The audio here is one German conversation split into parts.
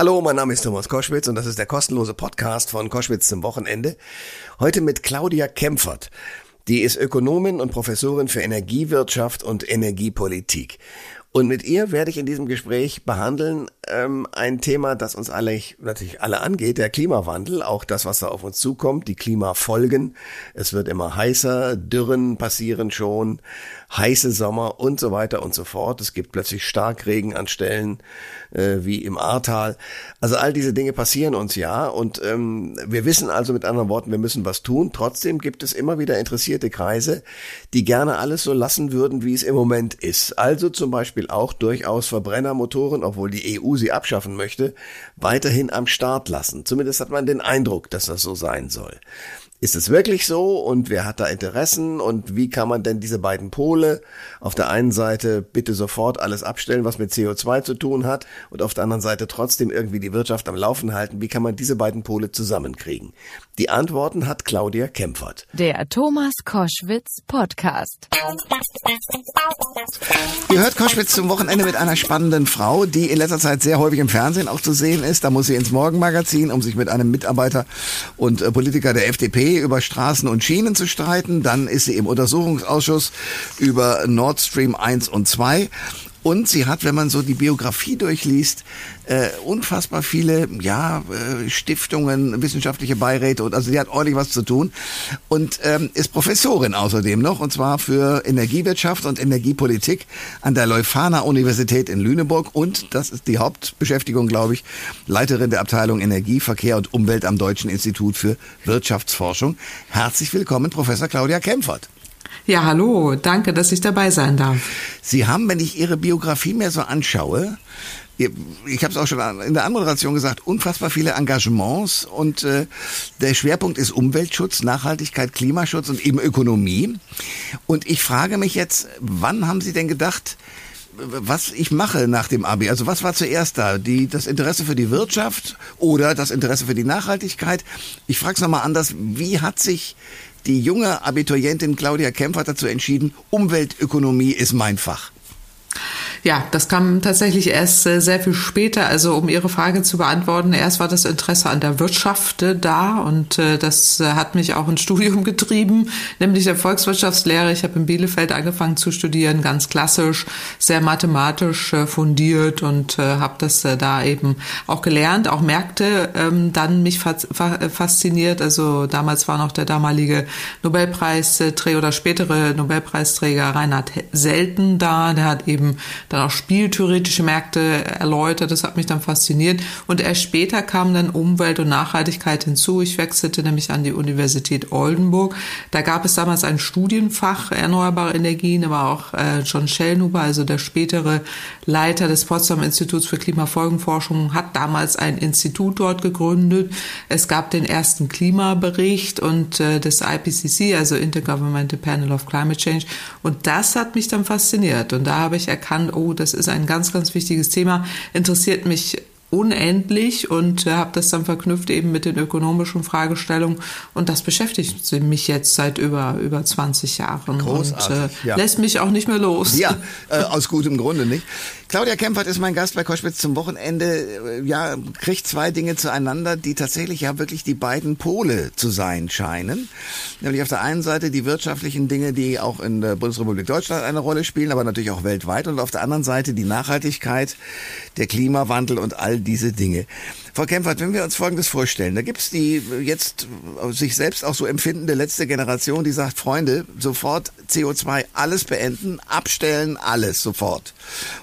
Hallo, mein Name ist Thomas Koschwitz und das ist der kostenlose Podcast von Koschwitz zum Wochenende. Heute mit Claudia Kempfert. Die ist Ökonomin und Professorin für Energiewirtschaft und Energiepolitik. Und mit ihr werde ich in diesem Gespräch behandeln ähm, ein Thema, das uns alle natürlich alle angeht, der Klimawandel, auch das, was da auf uns zukommt, die Klimafolgen. Es wird immer heißer, Dürren passieren schon, heiße Sommer und so weiter und so fort. Es gibt plötzlich Starkregen an Stellen äh, wie im Ahrtal. Also all diese Dinge passieren uns ja und ähm, wir wissen also mit anderen Worten, wir müssen was tun. Trotzdem gibt es immer wieder interessierte Kreise, die gerne alles so lassen würden, wie es im Moment ist. Also zum Beispiel auch durchaus Verbrennermotoren, obwohl die EU sie abschaffen möchte, weiterhin am Start lassen. Zumindest hat man den Eindruck, dass das so sein soll. Ist es wirklich so und wer hat da Interessen und wie kann man denn diese beiden Pole auf der einen Seite bitte sofort alles abstellen, was mit CO2 zu tun hat und auf der anderen Seite trotzdem irgendwie die Wirtschaft am Laufen halten? Wie kann man diese beiden Pole zusammenkriegen? Die Antworten hat Claudia Kempfert. Der Thomas Koschwitz Podcast. Ihr hört Koschwitz zum Wochenende mit einer spannenden Frau, die in letzter Zeit sehr häufig im Fernsehen auch zu sehen ist. Da muss sie ins Morgenmagazin, um sich mit einem Mitarbeiter und äh, Politiker der FDP über Straßen und Schienen zu streiten. Dann ist sie im Untersuchungsausschuss über Nord Stream 1 und 2. Und sie hat, wenn man so die Biografie durchliest, äh, unfassbar viele ja, äh, Stiftungen, wissenschaftliche Beiräte und also sie hat ordentlich was zu tun und ähm, ist Professorin außerdem noch und zwar für Energiewirtschaft und Energiepolitik an der Leuphana Universität in Lüneburg und das ist die Hauptbeschäftigung, glaube ich, Leiterin der Abteilung Energie, Verkehr und Umwelt am Deutschen Institut für Wirtschaftsforschung. Herzlich willkommen, Professor Claudia Kempfert. Ja, hallo, danke, dass ich dabei sein darf. Sie haben, wenn ich Ihre Biografie mir so anschaue, ich habe es auch schon in der Anmoderation gesagt, unfassbar viele Engagements und äh, der Schwerpunkt ist Umweltschutz, Nachhaltigkeit, Klimaschutz und eben Ökonomie. Und ich frage mich jetzt, wann haben Sie denn gedacht, was ich mache nach dem Abi. Also was war zuerst da? Die, das Interesse für die Wirtschaft oder das Interesse für die Nachhaltigkeit? Ich frage es nochmal anders. Wie hat sich die junge Abiturientin Claudia Kempf dazu entschieden, Umweltökonomie ist mein Fach. Ja, das kam tatsächlich erst äh, sehr viel später. Also um Ihre Frage zu beantworten, erst war das Interesse an der Wirtschaft äh, da und äh, das hat mich auch ins Studium getrieben, nämlich der Volkswirtschaftslehre. Ich habe in Bielefeld angefangen zu studieren, ganz klassisch, sehr mathematisch fundiert und habe das da eben auch gelernt, auch Märkte ähm, dann mich fasziniert. Also damals war noch der damalige Nobelpreisträger oder spätere Nobelpreisträger Reinhard Selten da. Der hat eben dann auch spieltheoretische Märkte erläutert. Das hat mich dann fasziniert. Und erst später kam dann Umwelt und Nachhaltigkeit hinzu. Ich wechselte nämlich an die Universität Oldenburg. Da gab es damals ein Studienfach Erneuerbare Energien, aber auch äh, John Schellnhuber, also der spätere Leiter des Potsdam Instituts für Klimafolgenforschung, hat damals ein Institut dort gegründet. Es gab den ersten Klimabericht und äh, des IPCC, also Intergovernmental Panel of Climate Change. Und das hat mich dann fasziniert. Und da habe ich erkannt, oh, das ist ein ganz, ganz wichtiges Thema, interessiert mich unendlich und äh, habe das dann verknüpft eben mit den ökonomischen Fragestellungen und das beschäftigt mich jetzt seit über über 20 Jahren Großartig, und äh, ja. lässt mich auch nicht mehr los. Ja, äh, aus gutem Grunde nicht. Claudia Kempfert ist mein Gast bei Koschwitz zum Wochenende. Äh, ja, kriegt zwei Dinge zueinander, die tatsächlich ja wirklich die beiden Pole zu sein scheinen. Nämlich auf der einen Seite die wirtschaftlichen Dinge, die auch in der Bundesrepublik Deutschland eine Rolle spielen, aber natürlich auch weltweit. Und auf der anderen Seite die Nachhaltigkeit, der Klimawandel und all diese Dinge. Frau Kempfert, wenn wir uns Folgendes vorstellen, da gibt's die jetzt sich selbst auch so empfindende letzte Generation, die sagt, Freunde, sofort CO2 alles beenden, abstellen, alles sofort.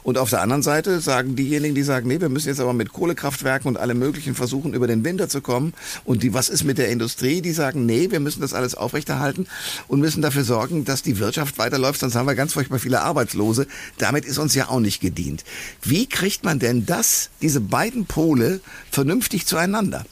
Und auf der anderen Seite sagen diejenigen, die sagen, nee, wir müssen jetzt aber mit Kohlekraftwerken und allem möglichen versuchen, über den Winter zu kommen. Und die, was ist mit der Industrie? Die sagen, nee, wir müssen das alles aufrechterhalten und müssen dafür sorgen, dass die Wirtschaft weiterläuft, sonst haben wir ganz furchtbar viele Arbeitslose. Damit ist uns ja auch nicht gedient. Wie kriegt man denn das, diese beiden Pole, vernünftig zueinander?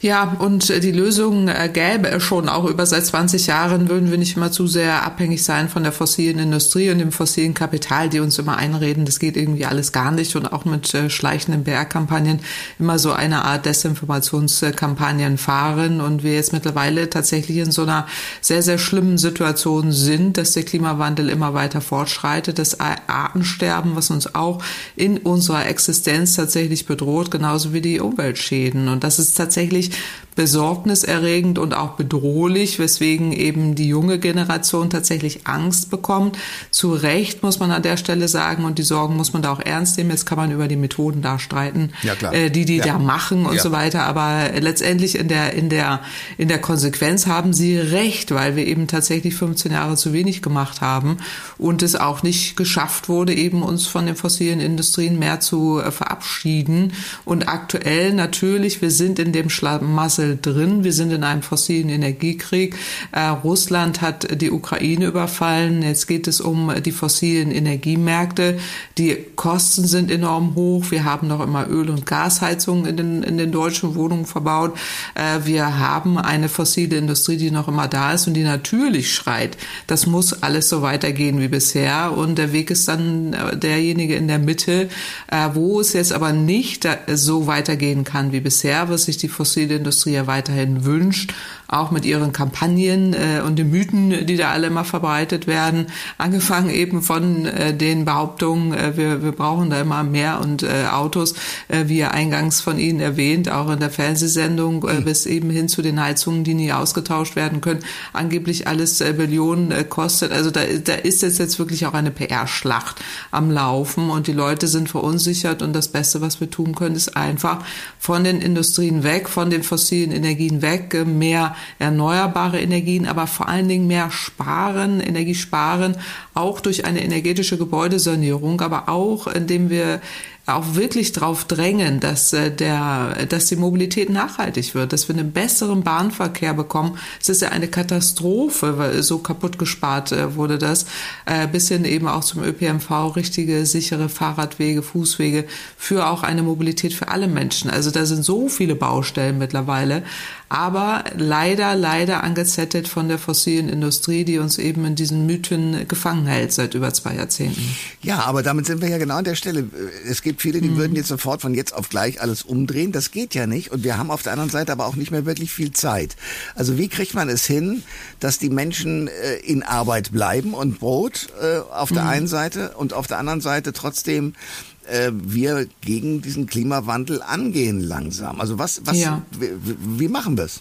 Ja, und die Lösung gäbe es schon. Auch über seit 20 Jahren würden wir nicht immer zu sehr abhängig sein von der fossilen Industrie und dem fossilen Kapital, die uns immer einreden, das geht irgendwie alles gar nicht und auch mit äh, schleichenden PR-Kampagnen immer so eine Art Desinformationskampagnen fahren und wir jetzt mittlerweile tatsächlich in so einer sehr, sehr schlimmen Situation sind, dass der Klimawandel immer weiter fortschreitet, das Artensterben, was uns auch in unserer Existenz tatsächlich bedroht, genauso wie die Umweltschäden. Und das ist tatsächlich wirklich besorgniserregend und auch bedrohlich, weswegen eben die junge Generation tatsächlich Angst bekommt. Zu Recht muss man an der Stelle sagen und die Sorgen muss man da auch ernst nehmen. Jetzt kann man über die Methoden da streiten, ja, äh, die die ja. da machen und ja. so weiter. Aber letztendlich in der in der in der Konsequenz haben sie recht, weil wir eben tatsächlich 15 Jahre zu wenig gemacht haben und es auch nicht geschafft wurde, eben uns von den fossilen Industrien mehr zu äh, verabschieden. Und aktuell natürlich, wir sind in dem Schla Massel drin. Wir sind in einem fossilen Energiekrieg. Äh, Russland hat die Ukraine überfallen. Jetzt geht es um die fossilen Energiemärkte. Die Kosten sind enorm hoch. Wir haben noch immer Öl- und Gasheizungen in den, in den deutschen Wohnungen verbaut. Äh, wir haben eine fossile Industrie, die noch immer da ist und die natürlich schreit. Das muss alles so weitergehen wie bisher. Und der Weg ist dann äh, derjenige in der Mitte, äh, wo es jetzt aber nicht so weitergehen kann wie bisher, was sich die fossile Industrie ja weiterhin wünscht, auch mit ihren Kampagnen äh, und den Mythen, die da alle immer verbreitet werden, angefangen eben von äh, den Behauptungen, äh, wir, wir brauchen da immer mehr und äh, Autos, äh, wie ja eingangs von Ihnen erwähnt, auch in der Fernsehsendung, äh, bis eben hin zu den Heizungen, die nie ausgetauscht werden können, angeblich alles äh, Billionen äh, kostet. Also da, da ist jetzt, jetzt wirklich auch eine PR-Schlacht am Laufen und die Leute sind verunsichert und das Beste, was wir tun können, ist einfach von den Industrien weg, von den fossilen Energien weg, äh, mehr erneuerbare Energien, aber vor allen Dingen mehr sparen, Energie sparen, auch durch eine energetische Gebäudesanierung, aber auch indem wir auch wirklich darauf drängen, dass äh, der, dass die Mobilität nachhaltig wird, dass wir einen besseren Bahnverkehr bekommen. Es ist ja eine Katastrophe, weil so kaputt gespart äh, wurde das, äh, bis hin eben auch zum ÖPNV, richtige, sichere Fahrradwege, Fußwege für auch eine Mobilität für alle Menschen. Also da sind so viele Baustellen mittlerweile, aber leider, leider angezettet von der fossilen Industrie, die uns eben in diesen Mythen gefangen hält seit über zwei Jahrzehnten. Ja, aber damit sind wir ja genau an der Stelle. Es gibt viele, die mhm. würden jetzt sofort von jetzt auf gleich alles umdrehen. Das geht ja nicht. Und wir haben auf der anderen Seite aber auch nicht mehr wirklich viel Zeit. Also wie kriegt man es hin, dass die Menschen äh, in Arbeit bleiben und Brot äh, auf der mhm. einen Seite und auf der anderen Seite trotzdem äh, wir gegen diesen Klimawandel angehen langsam. Also was, was, ja. wie, wie machen wir es?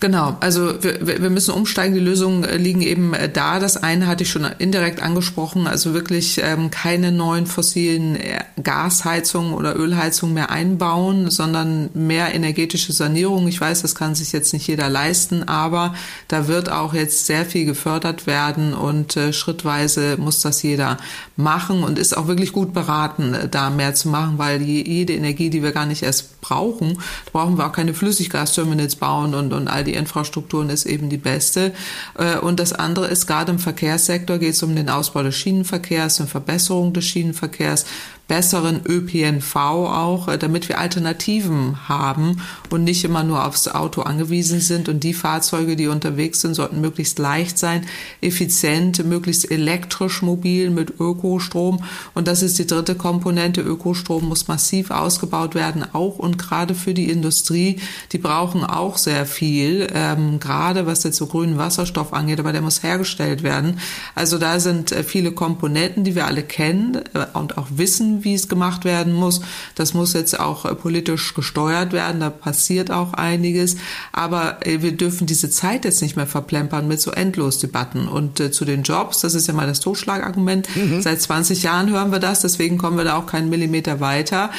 Genau, also wir, wir müssen umsteigen. Die Lösungen äh, liegen eben äh, da. Das eine hatte ich schon indirekt angesprochen, also wirklich ähm, keine neuen fossilen äh, Gasheizungen oder Ölheizungen mehr einbauen, sondern mehr energetische Sanierung. Ich weiß, das kann sich jetzt nicht jeder leisten, aber da wird auch jetzt sehr viel gefördert werden und äh, schrittweise muss das jeder machen und ist auch wirklich gut beraten, da mehr zu machen, weil die, jede Energie, die wir gar nicht erst brauchen, brauchen wir auch keine Flüssiggasterminals bauen und, und all die Infrastrukturen ist eben die beste. Äh, und das andere ist, gerade im Verkehrssektor geht es um den Ausbau des Schienenverkehrs, eine Verbesserung des Schienenverkehrs, besseren ÖPNV auch, äh, damit wir Alternativen haben und nicht immer nur aufs Auto angewiesen sind. Und die Fahrzeuge, die unterwegs sind, sollten möglichst leicht sein, effizient, möglichst elektrisch mobil mit Ökostrom. Und das ist die dritte Komponente. Ökostrom muss massiv ausgebaut werden, auch und gerade für die Industrie. Die brauchen auch sehr viel, ähm, gerade was jetzt so grünen Wasserstoff angeht, aber der muss hergestellt werden. Also da sind äh, viele Komponenten, die wir alle kennen äh, und auch wissen, wie es gemacht werden muss. Das muss jetzt auch äh, politisch gesteuert werden. Da passiert auch einiges. Aber wir dürfen diese Zeit jetzt nicht mehr verplempern mit so Endlosdebatten. Und äh, zu den Jobs, das ist ja mal das Totschlagargument. Mhm. Seit 20 Jahren hören wir das. Deswegen kommen wir da auch keinen Millimeter weiter.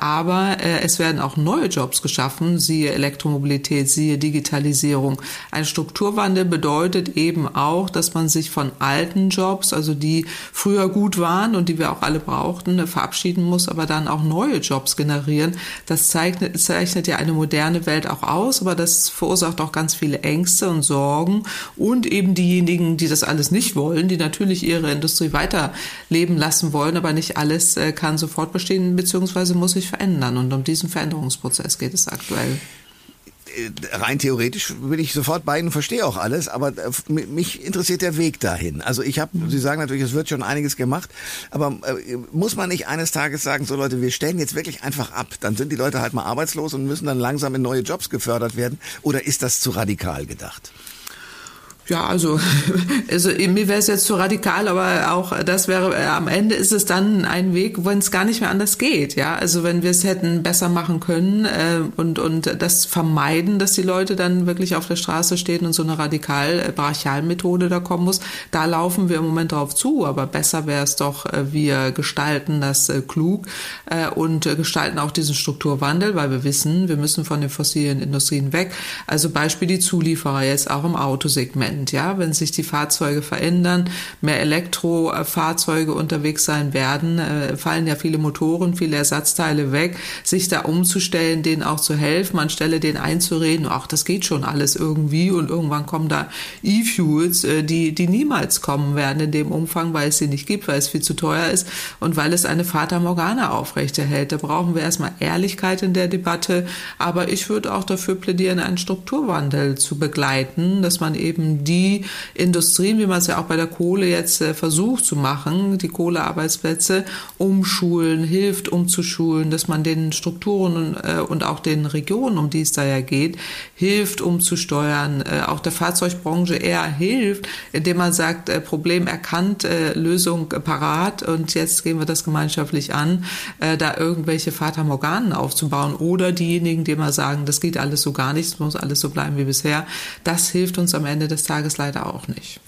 aber es werden auch neue Jobs geschaffen. Siehe Elektromobilität, siehe Digitalisierung. Ein Strukturwandel bedeutet eben auch, dass man sich von alten Jobs, also die früher gut waren und die wir auch alle brauchten, verabschieden muss, aber dann auch neue Jobs generieren. Das zeichnet, zeichnet ja eine moderne Welt auch aus, aber das verursacht auch ganz viele Ängste und Sorgen und eben diejenigen, die das alles nicht wollen, die natürlich ihre Industrie weiterleben lassen wollen, aber nicht alles äh, kann sofort bestehen, beziehungsweise muss sich verändern. Und um diesen Veränderungsprozess geht es aktuell rein theoretisch bin ich sofort bei Ihnen, verstehe auch alles, aber äh, mich interessiert der Weg dahin. Also ich habe, Sie sagen natürlich, es wird schon einiges gemacht, aber äh, muss man nicht eines Tages sagen, so Leute, wir stellen jetzt wirklich einfach ab, dann sind die Leute halt mal arbeitslos und müssen dann langsam in neue Jobs gefördert werden, oder ist das zu radikal gedacht? Ja, also, also mir wäre es jetzt zu radikal, aber auch das wäre, äh, am Ende ist es dann ein Weg, wenn es gar nicht mehr anders geht. Ja, also wenn wir es hätten besser machen können äh, und, und das vermeiden, dass die Leute dann wirklich auf der Straße stehen und so eine radikal äh, Brachialmethode da kommen muss, da laufen wir im Moment drauf zu. Aber besser wäre es doch, äh, wir gestalten das klug äh, und gestalten auch diesen Strukturwandel, weil wir wissen, wir müssen von den fossilen Industrien weg. Also Beispiel die Zulieferer jetzt auch im Autosegment. Trend, ja, wenn sich die Fahrzeuge verändern, mehr Elektrofahrzeuge unterwegs sein werden, äh, fallen ja viele Motoren, viele Ersatzteile weg, sich da umzustellen, denen auch zu helfen, anstelle denen einzureden, ach, das geht schon alles irgendwie und irgendwann kommen da E-Fuels, äh, die, die niemals kommen werden in dem Umfang, weil es sie nicht gibt, weil es viel zu teuer ist und weil es eine Fata Morgana aufrechterhält. Da brauchen wir erstmal Ehrlichkeit in der Debatte, aber ich würde auch dafür plädieren, einen Strukturwandel zu begleiten, dass man eben die Industrien, wie man es ja auch bei der Kohle jetzt äh, versucht zu machen, die Kohlearbeitsplätze umschulen, hilft umzuschulen, dass man den Strukturen äh, und auch den Regionen, um die es da ja geht, hilft umzusteuern, äh, auch der Fahrzeugbranche eher hilft, indem man sagt, Problem erkannt, Lösung parat und jetzt gehen wir das gemeinschaftlich an, da irgendwelche Fata Morganen aufzubauen oder diejenigen, die mal sagen, das geht alles so gar nicht, es muss alles so bleiben wie bisher, das hilft uns am Ende des Tages Tages leider auch nicht.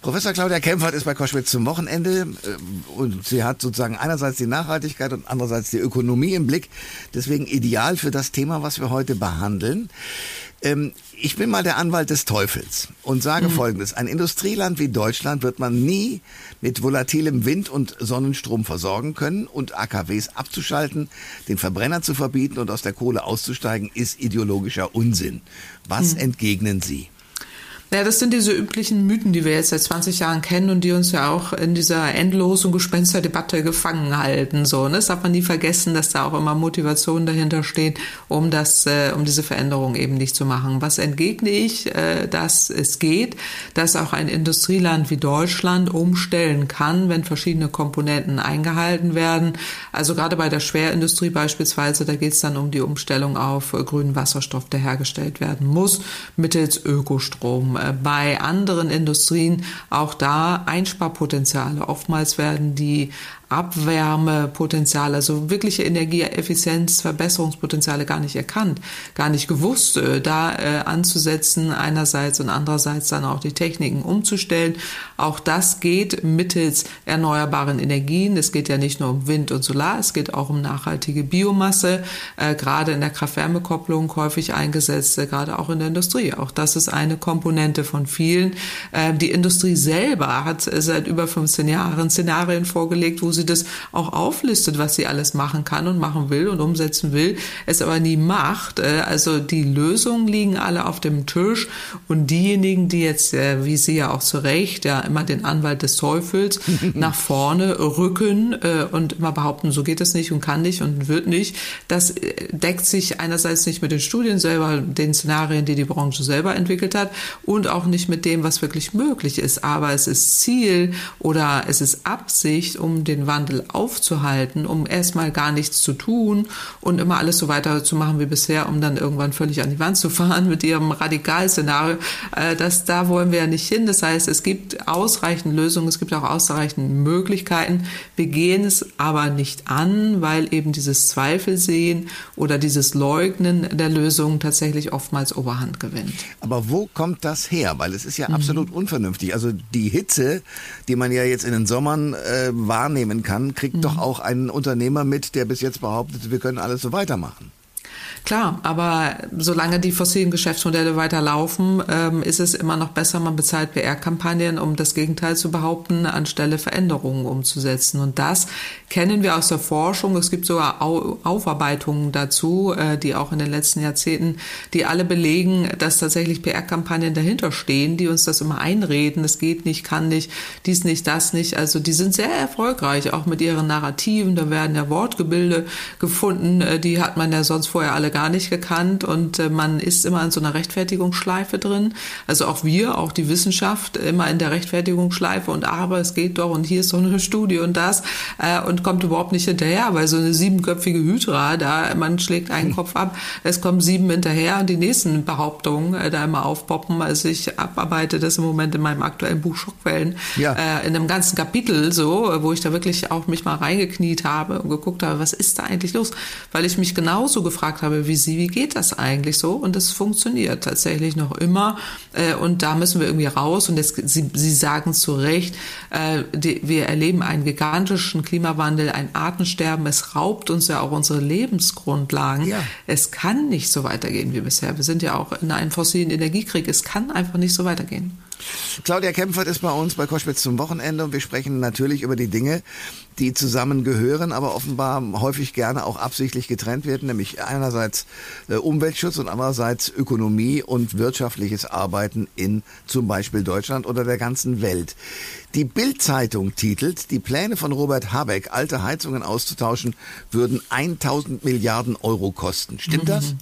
Professor Claudia Kempfert ist bei Koschwitz zum Wochenende äh, und sie hat sozusagen einerseits die Nachhaltigkeit und andererseits die Ökonomie im Blick. Deswegen ideal für das Thema, was wir heute behandeln. Ähm, ich bin mal der Anwalt des Teufels und sage mhm. Folgendes. Ein Industrieland wie Deutschland wird man nie mit volatilem Wind und Sonnenstrom versorgen können und AKWs abzuschalten, den Verbrenner zu verbieten und aus der Kohle auszusteigen, ist ideologischer Unsinn. Was mhm. entgegnen Sie? Ja, das sind diese üblichen Mythen, die wir jetzt seit 20 Jahren kennen und die uns ja auch in dieser endlosen Gespensterdebatte gefangen halten. So, ne? Das darf man nie vergessen, dass da auch immer Motivation dahinter steht, um das, äh, um diese Veränderung eben nicht zu machen. Was entgegne ich, äh, dass es geht, dass auch ein Industrieland wie Deutschland umstellen kann, wenn verschiedene Komponenten eingehalten werden. Also gerade bei der Schwerindustrie beispielsweise, da geht es dann um die Umstellung auf äh, grünen Wasserstoff, der hergestellt werden muss, mittels Ökostrom bei anderen Industrien auch da Einsparpotenziale. Oftmals werden die Abwärmepotenziale, also wirkliche Energieeffizienz, Verbesserungspotenziale gar nicht erkannt, gar nicht gewusst, äh, da äh, anzusetzen einerseits und andererseits dann auch die Techniken umzustellen. Auch das geht mittels erneuerbaren Energien. Es geht ja nicht nur um Wind und Solar, es geht auch um nachhaltige Biomasse, äh, gerade in der Kraft-Wärme-Kopplung häufig eingesetzt, äh, gerade auch in der Industrie. Auch das ist eine Komponente von vielen. Äh, die Industrie selber hat seit über 15 Jahren Szenarien vorgelegt, wo sie sie das auch auflistet, was sie alles machen kann und machen will und umsetzen will, es aber nie macht. Äh, also die Lösungen liegen alle auf dem Tisch und diejenigen, die jetzt, äh, wie Sie ja auch zu Recht, ja immer den Anwalt des Teufels nach vorne rücken äh, und immer behaupten, so geht es nicht und kann nicht und wird nicht, das deckt sich einerseits nicht mit den Studien selber, den Szenarien, die die Branche selber entwickelt hat und auch nicht mit dem, was wirklich möglich ist. Aber es ist Ziel oder es ist Absicht, um den Wandel aufzuhalten, um erstmal gar nichts zu tun und immer alles so weiterzumachen wie bisher, um dann irgendwann völlig an die Wand zu fahren mit ihrem Radikalszenario. Äh, das, da wollen wir ja nicht hin. Das heißt, es gibt ausreichend Lösungen, es gibt auch ausreichend Möglichkeiten. Wir gehen es aber nicht an, weil eben dieses Zweifelsehen oder dieses Leugnen der Lösung tatsächlich oftmals Oberhand gewinnt. Aber wo kommt das her? Weil es ist ja mhm. absolut unvernünftig. Also die Hitze, die man ja jetzt in den Sommern äh, wahrnehmen kann, kriegt mhm. doch auch ein Unternehmer mit, der bis jetzt behauptet, wir können alles so weitermachen. Klar, aber solange die fossilen Geschäftsmodelle weiterlaufen, ähm, ist es immer noch besser, man bezahlt PR-Kampagnen, um das Gegenteil zu behaupten, anstelle Veränderungen umzusetzen. Und das kennen wir aus der Forschung. Es gibt sogar Au Aufarbeitungen dazu, äh, die auch in den letzten Jahrzehnten, die alle belegen, dass tatsächlich PR-Kampagnen dahinter stehen, die uns das immer einreden. Es geht nicht, kann nicht, dies nicht, das nicht. Also die sind sehr erfolgreich, auch mit ihren Narrativen. Da werden ja Wortgebilde gefunden, äh, die hat man ja sonst vorher alle gar nicht gekannt und äh, man ist immer in so einer Rechtfertigungsschleife drin. Also auch wir, auch die Wissenschaft, immer in der Rechtfertigungsschleife und aber es geht doch und hier ist so eine Studie und das äh, und kommt überhaupt nicht hinterher, weil so eine siebenköpfige Hydra, da man schlägt einen hm. Kopf ab, es kommen sieben hinterher und die nächsten Behauptungen äh, da immer aufpoppen. Also ich abarbeite das im Moment in meinem aktuellen Buch Schockwellen ja. in einem ganzen Kapitel so, wo ich da wirklich auch mich mal reingekniet habe und geguckt habe, was ist da eigentlich los? Weil ich mich genauso gefragt habe wie Sie, wie geht das eigentlich so? Und es funktioniert tatsächlich noch immer. Äh, und da müssen wir irgendwie raus. Und jetzt, Sie, Sie sagen zu Recht, äh, die, wir erleben einen gigantischen Klimawandel, ein Artensterben. Es raubt uns ja auch unsere Lebensgrundlagen. Ja. Es kann nicht so weitergehen wie bisher. Wir sind ja auch in einem fossilen Energiekrieg. Es kann einfach nicht so weitergehen. Claudia Kempfert ist bei uns bei Koschwitz zum Wochenende und wir sprechen natürlich über die Dinge, die zusammengehören, aber offenbar häufig gerne auch absichtlich getrennt werden, nämlich einerseits äh, Umweltschutz und andererseits Ökonomie und wirtschaftliches Arbeiten in zum Beispiel Deutschland oder der ganzen Welt. Die Bild-Zeitung titelt, die Pläne von Robert Habeck, alte Heizungen auszutauschen, würden 1000 Milliarden Euro kosten. Stimmt das?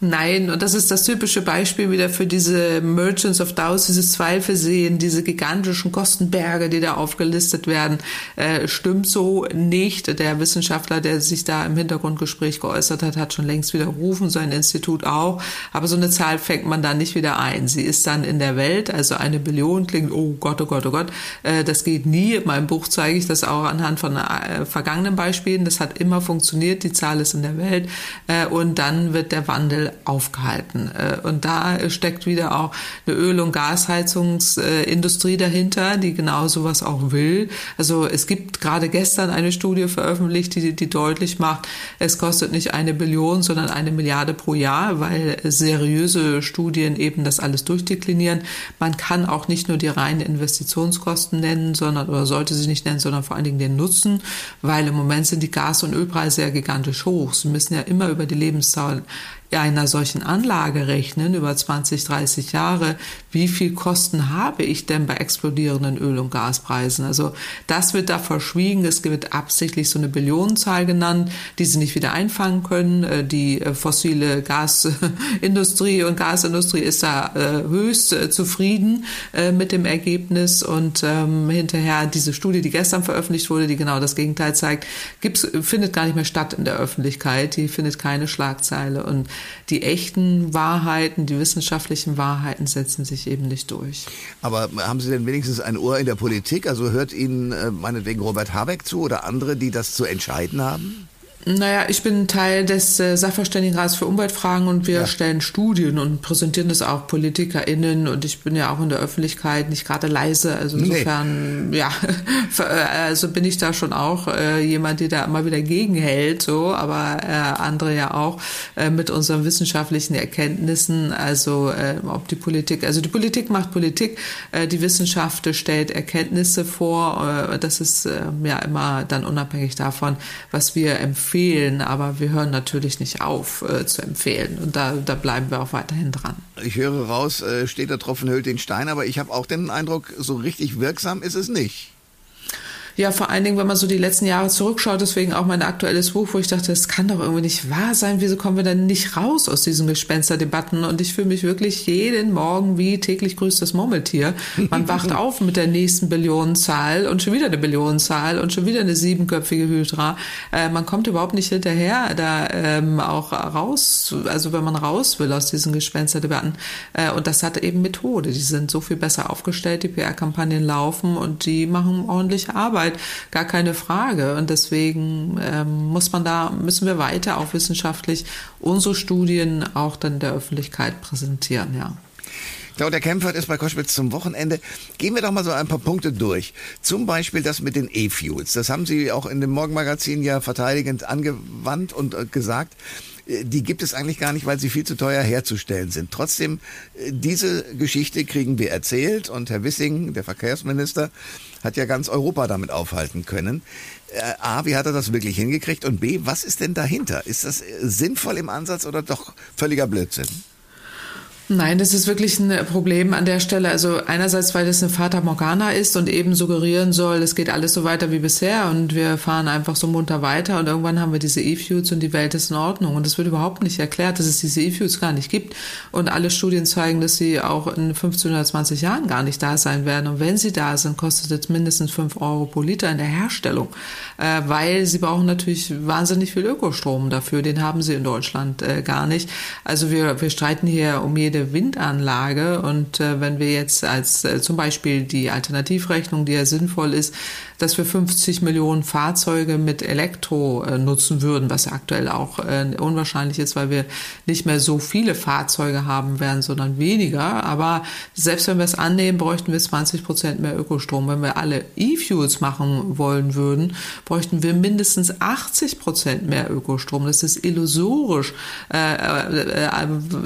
Nein, und das ist das typische Beispiel wieder für diese Merchants of Dows, dieses Zweifelsehen, diese gigantischen Kostenberge, die da aufgelistet werden, äh, stimmt so nicht. Der Wissenschaftler, der sich da im Hintergrundgespräch geäußert hat, hat schon längst widerrufen, sein Institut auch. Aber so eine Zahl fängt man da nicht wieder ein. Sie ist dann in der Welt, also eine Billion klingt, oh Gott, oh Gott, oh Gott, äh, das geht nie. In meinem Buch zeige ich das auch anhand von äh, vergangenen Beispielen. Das hat immer funktioniert, die Zahl ist in der Welt. Äh, und dann wird der Wandel aufgehalten. Äh, und da steckt wieder auch eine Öl- und Gasheizungsindustrie dahinter, die genau sowas auch will. Also es gibt gerade gestern eine Studie veröffentlicht, die, die deutlich macht, es kostet nicht eine Billion, sondern eine Milliarde pro Jahr, weil seriöse Studien eben das alles durchdeklinieren. Man kann auch nicht nur die reinen Investitionskosten nennen, sondern oder sollte sie nicht nennen, sondern vor allen Dingen den Nutzen, weil im Moment sind die Gas- und Ölpreise ja gigantisch hoch. Sie müssen ja immer über die Lebenszahl einer solchen Anlage rechnen über 20, 30 Jahre, wie viel Kosten habe ich denn bei explodierenden Öl- und Gaspreisen? Also das wird da verschwiegen. Es wird absichtlich so eine Billionenzahl genannt, die sie nicht wieder einfangen können. Äh, die äh, fossile Gasindustrie und Gasindustrie ist da äh, höchst zufrieden mit dem Ergebnis und ähm, hinterher diese Studie, die gestern veröffentlicht wurde, die genau das Gegenteil zeigt, gibt's, findet gar nicht mehr statt in der Öffentlichkeit. Die findet keine Schlagzeile und die echten Wahrheiten, die wissenschaftlichen Wahrheiten setzen sich eben nicht durch. Aber haben Sie denn wenigstens ein Ohr in der Politik? Also hört Ihnen äh, meinetwegen Robert Habeck zu oder andere, die das zu entscheiden haben? Naja, ich bin Teil des äh, Sachverständigenrats für Umweltfragen und wir ja. stellen Studien und präsentieren das auch PolitikerInnen und ich bin ja auch in der Öffentlichkeit nicht gerade leise. Also insofern, nee. ja, äh, also bin ich da schon auch äh, jemand, der da immer wieder gegenhält, so, aber äh, andere ja auch äh, mit unseren wissenschaftlichen Erkenntnissen. Also äh, ob die Politik, also die Politik macht Politik, äh, die Wissenschaft stellt Erkenntnisse vor. Das ist ja immer dann unabhängig davon, was wir empfehlen empfehlen, aber wir hören natürlich nicht auf äh, zu empfehlen und da, da bleiben wir auch weiterhin dran. Ich höre raus, äh, steht der Tropfen hüllt den Stein, aber ich habe auch den Eindruck, so richtig wirksam ist es nicht. Ja, vor allen Dingen, wenn man so die letzten Jahre zurückschaut, deswegen auch mein aktuelles Buch, wo ich dachte, das kann doch irgendwie nicht wahr sein. Wieso kommen wir denn nicht raus aus diesen Gespensterdebatten? Und ich fühle mich wirklich jeden Morgen wie täglich grüßt das Murmeltier. Man wacht auf mit der nächsten Billionenzahl und schon wieder eine Billionenzahl und schon wieder eine siebenköpfige Hydra. Äh, man kommt überhaupt nicht hinterher, da ähm, auch raus, also wenn man raus will aus diesen Gespensterdebatten. Äh, und das hat eben Methode. Die sind so viel besser aufgestellt, die PR-Kampagnen laufen und die machen ordentliche Arbeit. Arbeit, gar keine Frage. Und deswegen ähm, muss man da, müssen wir weiter auch wissenschaftlich unsere Studien auch dann der Öffentlichkeit präsentieren, ja. Claudia Kempfert ist bei Koschwitz zum Wochenende. Gehen wir doch mal so ein paar Punkte durch. Zum Beispiel das mit den E-Fuels. Das haben Sie auch in dem Morgenmagazin ja verteidigend angewandt und äh, gesagt. Äh, die gibt es eigentlich gar nicht, weil sie viel zu teuer herzustellen sind. Trotzdem, äh, diese Geschichte kriegen wir erzählt und Herr Wissing, der Verkehrsminister, hat ja ganz Europa damit aufhalten können. Äh, A, wie hat er das wirklich hingekriegt? Und B, was ist denn dahinter? Ist das sinnvoll im Ansatz oder doch völliger Blödsinn? Nein, das ist wirklich ein Problem an der Stelle. Also einerseits, weil das eine Fata Morgana ist und eben suggerieren soll, es geht alles so weiter wie bisher und wir fahren einfach so munter weiter und irgendwann haben wir diese E-Fuels und die Welt ist in Ordnung. Und es wird überhaupt nicht erklärt, dass es diese E-Fuels gar nicht gibt. Und alle Studien zeigen, dass sie auch in 15 oder 20 Jahren gar nicht da sein werden. Und wenn sie da sind, kostet es mindestens 5 Euro pro Liter in der Herstellung, äh, weil sie brauchen natürlich wahnsinnig viel Ökostrom dafür. Den haben sie in Deutschland äh, gar nicht. Also wir, wir streiten hier um jede jede Windanlage. Und äh, wenn wir jetzt als äh, zum Beispiel die Alternativrechnung, die ja sinnvoll ist, dass wir 50 Millionen Fahrzeuge mit Elektro äh, nutzen würden, was aktuell auch äh, unwahrscheinlich ist, weil wir nicht mehr so viele Fahrzeuge haben werden, sondern weniger. Aber selbst wenn wir es annehmen, bräuchten wir 20 Prozent mehr Ökostrom. Wenn wir alle E-Fuels machen wollen würden, bräuchten wir mindestens 80 Prozent mehr Ökostrom. Das ist illusorisch, äh,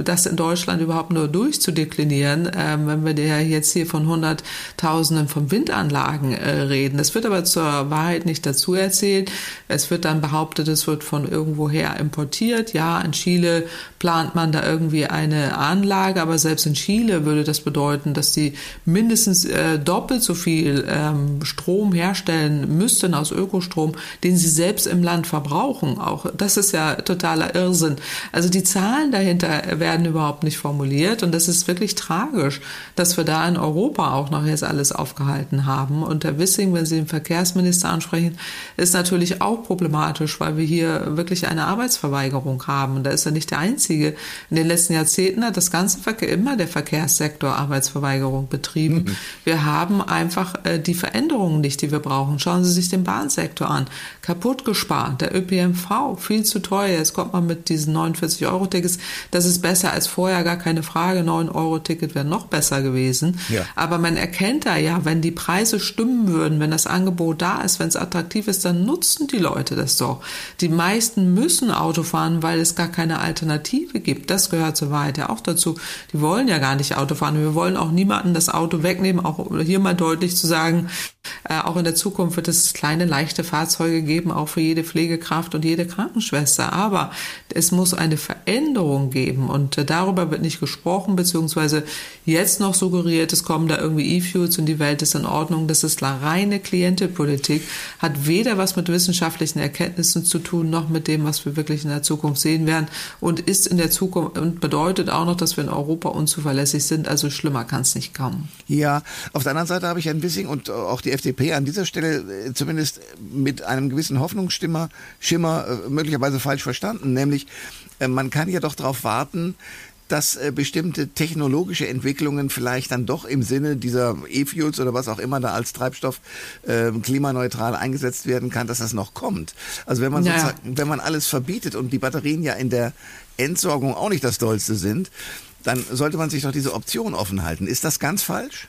das in Deutschland überhaupt nur durchzudeklinieren, äh, wenn wir jetzt hier von Hunderttausenden von Windanlagen reden. Das wird wird aber zur Wahrheit nicht dazu erzählt. Es wird dann behauptet, es wird von irgendwoher importiert. Ja, in Chile plant man da irgendwie eine Anlage, aber selbst in Chile würde das bedeuten, dass die mindestens äh, doppelt so viel ähm, Strom herstellen müssten aus Ökostrom, den sie selbst im Land verbrauchen. Auch das ist ja totaler Irrsinn. Also die Zahlen dahinter werden überhaupt nicht formuliert und das ist wirklich tragisch, dass wir da in Europa auch noch jetzt alles aufgehalten haben. Und Herr Wissing, wenn Sie den Verkehrsminister ansprechen, ist natürlich auch problematisch, weil wir hier wirklich eine Arbeitsverweigerung haben. Und da ist er nicht der Einzige. In den letzten Jahrzehnten hat das ganze Verkehr, immer der Verkehrssektor Arbeitsverweigerung betrieben. Mhm. Wir haben einfach äh, die Veränderungen nicht, die wir brauchen. Schauen Sie sich den Bahnsektor an. Kaputt gespart. Der ÖPNV, viel zu teuer. Jetzt kommt man mit diesen 49 Euro Tickets. Das ist besser als vorher, gar keine Frage. 9 Euro Ticket wäre noch besser gewesen. Ja. Aber man erkennt da ja, wenn die Preise stimmen würden, wenn das Angebot da ist, wenn es attraktiv ist, dann nutzen die Leute das doch. Die meisten müssen Auto fahren, weil es gar keine Alternative gibt. Das gehört so weit ja auch dazu. Die wollen ja gar nicht Auto fahren. Wir wollen auch niemanden das Auto wegnehmen, auch hier mal deutlich zu sagen, äh, auch in der Zukunft wird es kleine, leichte Fahrzeuge geben, auch für jede Pflegekraft und jede Krankenschwester. Aber es muss eine Veränderung geben und äh, darüber wird nicht gesprochen, beziehungsweise jetzt noch suggeriert, es kommen da irgendwie E-Fuels und die Welt ist in Ordnung. Das ist reine Klientelpolitik, hat weder was mit wissenschaftlichen Erkenntnissen zu tun, noch mit dem, was wir wirklich in der Zukunft sehen werden und ist in der Zukunft und bedeutet auch noch, dass wir in Europa unzuverlässig sind. Also schlimmer kann es nicht kommen. Ja, auf der anderen Seite habe ich ein bisschen und auch die die FDP an dieser Stelle äh, zumindest mit einem gewissen Hoffnungsschimmer Schimmer, äh, möglicherweise falsch verstanden. Nämlich, äh, man kann ja doch darauf warten, dass bestimmte technologische Entwicklungen vielleicht dann doch im Sinne dieser E-Fuels oder was auch immer da als Treibstoff äh, klimaneutral eingesetzt werden kann, dass das noch kommt. Also wenn man ja. sozusagen, wenn man alles verbietet und die Batterien ja in der Entsorgung auch nicht das Dollste sind, dann sollte man sich doch diese Option offen halten. Ist das ganz falsch?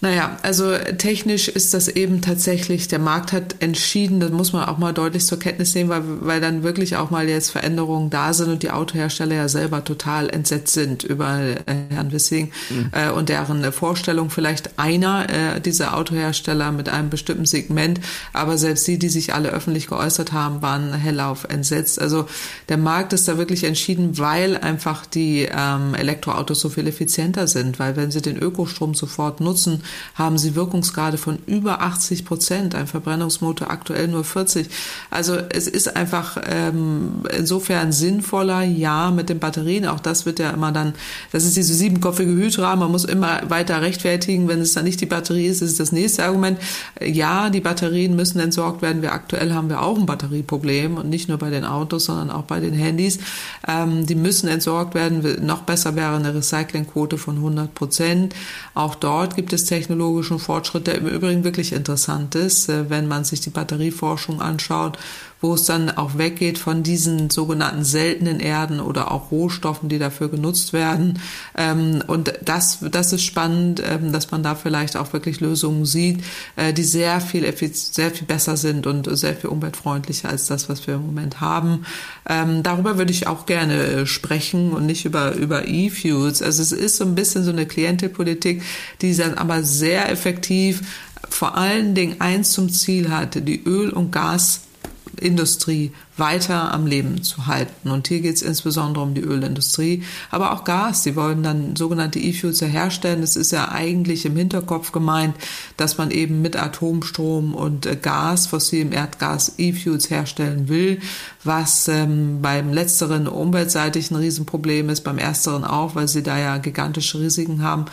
Naja, also technisch ist das eben tatsächlich, der Markt hat entschieden, das muss man auch mal deutlich zur Kenntnis nehmen, weil, weil dann wirklich auch mal jetzt Veränderungen da sind und die Autohersteller ja selber total entsetzt sind über äh, Herrn Wissing mhm. äh, und deren Vorstellung vielleicht einer äh, dieser Autohersteller mit einem bestimmten Segment, aber selbst die, die sich alle öffentlich geäußert haben, waren hellauf entsetzt. Also der Markt ist da wirklich entschieden, weil einfach die ähm, Elektroautos so viel effizienter sind, weil wenn sie den Ökostrom sofort nutzen, nutzen, haben sie Wirkungsgrade von über 80 Prozent. Ein Verbrennungsmotor aktuell nur 40. Also es ist einfach ähm, insofern sinnvoller, ja, mit den Batterien. Auch das wird ja immer dann, das ist diese siebenkopfige Hydra. Man muss immer weiter rechtfertigen. Wenn es dann nicht die Batterie ist, ist das nächste Argument. Ja, die Batterien müssen entsorgt werden. Wir aktuell haben wir auch ein Batterieproblem und nicht nur bei den Autos, sondern auch bei den Handys. Ähm, die müssen entsorgt werden. Noch besser wäre eine Recyclingquote von 100 Prozent. Auch dort gibt es technologischen Fortschritt, der im Übrigen wirklich interessant ist, äh, wenn man sich die Batterieforschung anschaut wo es dann auch weggeht von diesen sogenannten seltenen Erden oder auch Rohstoffen, die dafür genutzt werden. Ähm, und das, das ist spannend, ähm, dass man da vielleicht auch wirklich Lösungen sieht, äh, die sehr viel, sehr viel besser sind und sehr viel umweltfreundlicher als das, was wir im Moment haben. Ähm, darüber würde ich auch gerne äh, sprechen und nicht über, über E-Fuels. Also es ist so ein bisschen so eine Klientelpolitik, die dann aber sehr effektiv vor allen Dingen eins zum Ziel hat, die Öl- und Gas Industrie weiter am Leben zu halten. Und hier geht es insbesondere um die Ölindustrie, aber auch Gas. Sie wollen dann sogenannte E-Fuels herstellen. Es ist ja eigentlich im Hinterkopf gemeint, dass man eben mit Atomstrom und äh, Gas, fossilem Erdgas, E-Fuels herstellen will, was ähm, beim letzteren umweltseitig ein Riesenproblem ist, beim ersteren auch, weil sie da ja gigantische Risiken haben.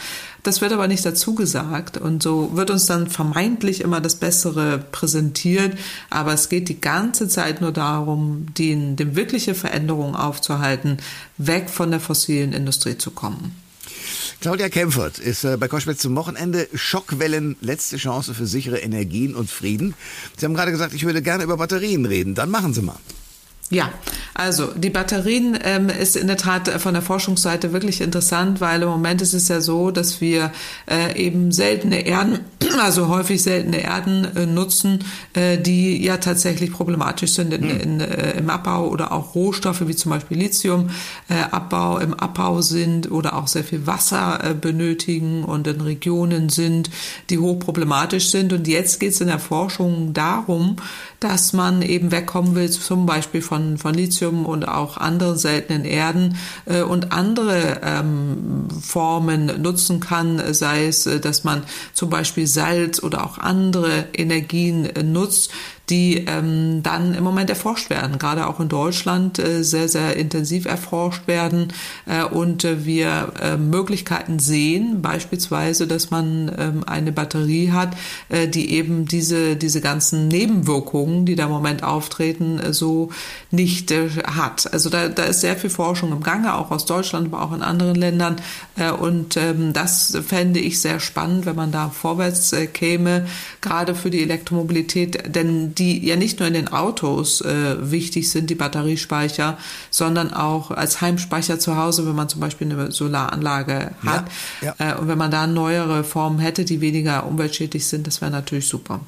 Das wird aber nicht dazu gesagt und so wird uns dann vermeintlich immer das Bessere präsentiert, aber es geht die ganze Zeit nur darum, die, die wirkliche Veränderung aufzuhalten, weg von der fossilen Industrie zu kommen. Claudia Kempfert ist äh, bei Koschwitz zum Wochenende. Schockwellen, letzte Chance für sichere Energien und Frieden. Sie haben gerade gesagt, ich würde gerne über Batterien reden. Dann machen Sie mal. Ja, also die Batterien ähm, ist in der Tat von der Forschungsseite wirklich interessant, weil im Moment ist es ja so, dass wir äh, eben seltene Erden, also häufig seltene Erden äh, nutzen, äh, die ja tatsächlich problematisch sind in, hm. in, äh, im Abbau oder auch Rohstoffe wie zum Beispiel Lithium äh, im Abbau sind oder auch sehr viel Wasser äh, benötigen und in Regionen sind, die hochproblematisch sind. Und jetzt geht es in der Forschung darum, dass man eben wegkommen will, zum Beispiel von, von Lithium und auch anderen seltenen Erden äh, und andere ähm, Formen nutzen kann, sei es, äh, dass man zum Beispiel Salz oder auch andere Energien äh, nutzt, die ähm, dann im Moment erforscht werden, gerade auch in Deutschland äh, sehr, sehr intensiv erforscht werden äh, und äh, wir äh, Möglichkeiten sehen, beispielsweise, dass man ähm, eine Batterie hat, äh, die eben diese, diese ganzen Nebenwirkungen, die da im Moment auftreten, äh, so nicht äh, hat. Also da, da ist sehr viel Forschung im Gange, auch aus Deutschland, aber auch in anderen Ländern. Äh, und ähm, das fände ich sehr spannend, wenn man da vorwärts äh, käme, gerade für die Elektromobilität, denn die ja nicht nur in den Autos äh, wichtig sind, die Batteriespeicher, sondern auch als Heimspeicher zu Hause, wenn man zum Beispiel eine Solaranlage hat. Ja, ja. Äh, und wenn man da neuere Formen hätte, die weniger umweltschädlich sind, das wäre natürlich super.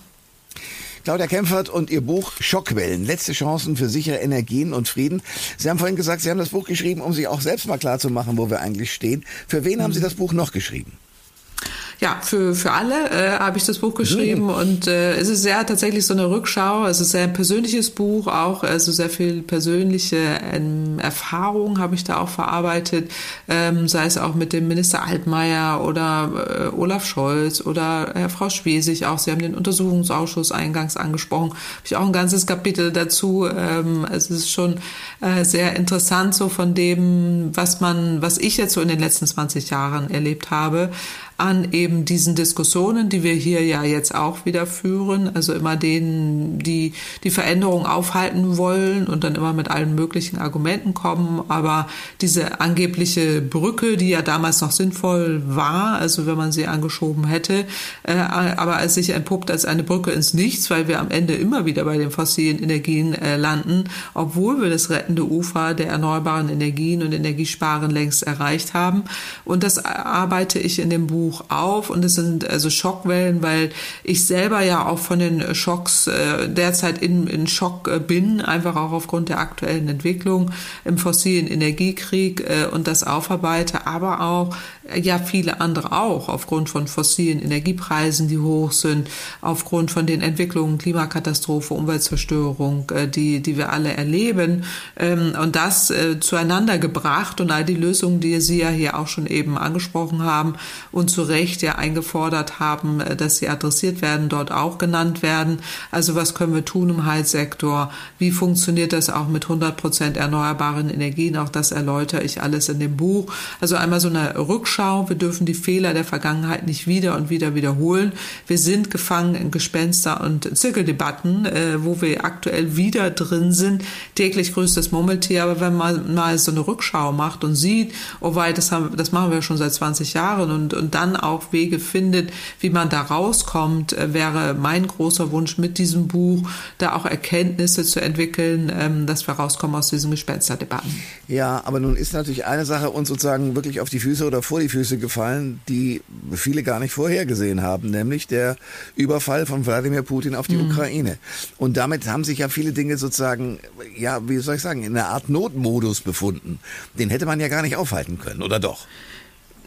Claudia Kempfert und Ihr Buch Schockwellen, letzte Chancen für sichere Energien und Frieden. Sie haben vorhin gesagt, Sie haben das Buch geschrieben, um sich auch selbst mal klarzumachen, wo wir eigentlich stehen. Für wen haben Sie das Buch noch geschrieben? Ja, für, für alle äh, habe ich das Buch geschrieben mhm. und äh, es ist sehr tatsächlich so eine Rückschau. Es ist sehr ein persönliches Buch, auch also sehr viel persönliche ähm, Erfahrung habe ich da auch verarbeitet, ähm, sei es auch mit dem Minister Altmaier oder äh, Olaf Scholz oder äh, Frau Schwesig auch. Sie haben den Untersuchungsausschuss eingangs angesprochen. Habe ich auch ein ganzes Kapitel dazu. Ähm, es ist schon äh, sehr interessant so von dem, was man, was ich jetzt so in den letzten 20 Jahren erlebt habe an eben diesen Diskussionen, die wir hier ja jetzt auch wieder führen, also immer denen, die die Veränderung aufhalten wollen und dann immer mit allen möglichen Argumenten kommen, aber diese angebliche Brücke, die ja damals noch sinnvoll war, also wenn man sie angeschoben hätte, äh, aber als sich entpuppt als eine Brücke ins Nichts, weil wir am Ende immer wieder bei den fossilen Energien äh, landen, obwohl wir das rettende Ufer der erneuerbaren Energien und Energiesparen längst erreicht haben. Und das arbeite ich in dem Buch Buch auf und es sind also Schockwellen, weil ich selber ja auch von den Schocks äh, derzeit in, in Schock äh, bin, einfach auch aufgrund der aktuellen Entwicklung im fossilen Energiekrieg äh, und das aufarbeite, aber auch ja viele andere auch aufgrund von fossilen Energiepreisen, die hoch sind, aufgrund von den Entwicklungen Klimakatastrophe, Umweltzerstörung, die die wir alle erleben ähm, und das zueinander gebracht und all die Lösungen, die Sie ja hier auch schon eben angesprochen haben und zu Recht ja eingefordert haben, äh, dass sie adressiert werden, dort auch genannt werden. Also was können wir tun im Heizsektor? Wie funktioniert das auch mit 100 Prozent erneuerbaren Energien? Auch das erläutere ich alles in dem Buch. Also einmal so eine Rückschau. Wir dürfen die Fehler der Vergangenheit nicht wieder und wieder wiederholen. Wir sind gefangen in Gespenster und Zirkeldebatten, äh, wo wir aktuell wieder drin sind. Täglich grüßt das Murmeltier. Aber wenn man mal so eine Rückschau macht und sieht, oh weit, das, haben, das machen wir schon seit 20 Jahren und, und dann dann auch Wege findet, wie man da rauskommt, äh, wäre mein großer Wunsch mit diesem Buch, da auch Erkenntnisse zu entwickeln, ähm, dass wir rauskommen aus diesen Gespensterdebatten. Ja, aber nun ist natürlich eine Sache uns sozusagen wirklich auf die Füße oder vor die Füße gefallen, die viele gar nicht vorhergesehen haben, nämlich der Überfall von Wladimir Putin auf die mhm. Ukraine. Und damit haben sich ja viele Dinge sozusagen, ja, wie soll ich sagen, in einer Art Notmodus befunden. Den hätte man ja gar nicht aufhalten können, oder doch?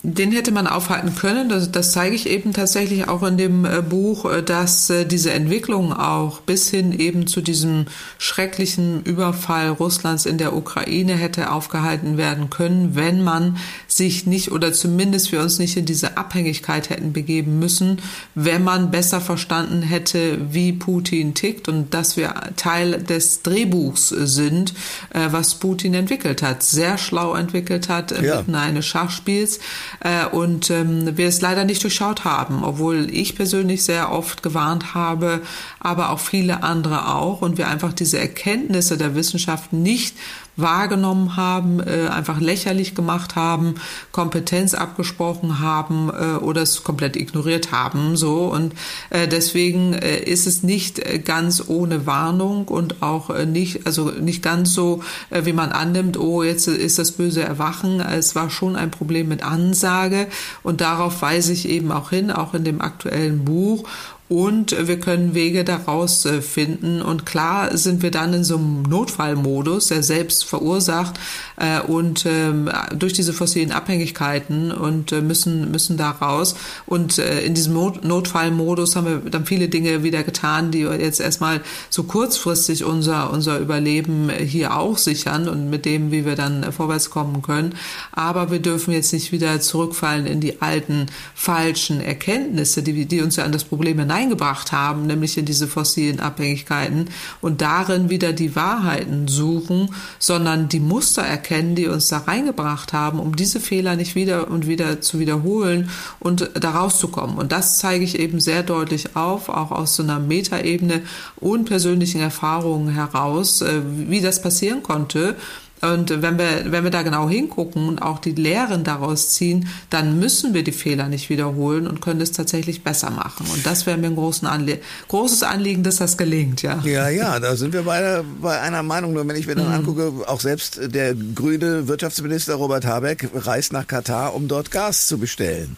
Den hätte man aufhalten können. Das, das, zeige ich eben tatsächlich auch in dem äh, Buch, äh, dass äh, diese Entwicklung auch bis hin eben zu diesem schrecklichen Überfall Russlands in der Ukraine hätte aufgehalten werden können, wenn man sich nicht oder zumindest wir uns nicht in diese Abhängigkeit hätten begeben müssen, wenn man besser verstanden hätte, wie Putin tickt und dass wir Teil des Drehbuchs sind, was Putin entwickelt hat, sehr schlau entwickelt hat, ja. mitten eines Schachspiels äh, und ähm, wir es leider nicht durchschaut haben, obwohl ich persönlich sehr oft gewarnt habe, aber auch viele andere auch. Und wir einfach diese Erkenntnisse der Wissenschaft nicht wahrgenommen haben, äh, einfach lächerlich gemacht haben, Kompetenz abgesprochen haben äh, oder es komplett ignoriert haben. So und äh, deswegen äh, ist es nicht äh, ganz ohne Warnung und auch äh, nicht, also nicht ganz so, äh, wie man annimmt, oh, jetzt ist das böse Erwachen. Es war schon ein Problem mit Ansage und darauf weise ich eben auch hin, auch in dem aktuellen Buch und wir können Wege daraus äh, finden. Und klar sind wir dann in so einem Notfallmodus, der selbst verursacht äh, und ähm, durch diese fossilen Abhängigkeiten und äh, müssen, müssen da raus. Und in diesem Notfallmodus haben wir dann viele Dinge wieder getan, die jetzt erstmal so kurzfristig unser, unser Überleben hier auch sichern und mit dem, wie wir dann vorwärts kommen können. Aber wir dürfen jetzt nicht wieder zurückfallen in die alten falschen Erkenntnisse, die, die uns ja an das Problem hinein hineingebracht haben, nämlich in diese fossilen Abhängigkeiten und darin wieder die Wahrheiten suchen, sondern die Muster erkennen, die uns da reingebracht haben, um diese Fehler nicht wieder und wieder zu wiederholen und da rauszukommen. Und das zeige ich eben sehr deutlich auf, auch aus so einer Metaebene und persönlichen Erfahrungen heraus, äh, wie das passieren konnte und wenn wir, wenn wir da genau hingucken und auch die Lehren daraus ziehen, dann müssen wir die Fehler nicht wiederholen und können es tatsächlich besser machen. Und das wäre mir ein großen Anlie großes Anliegen, dass das gelingt, ja. Ja, ja, da sind wir beide bei einer Meinung. Nur wenn ich mir dann mhm. angucke, auch selbst der grüne Wirtschaftsminister Robert Habeck reist nach Katar, um dort Gas zu bestellen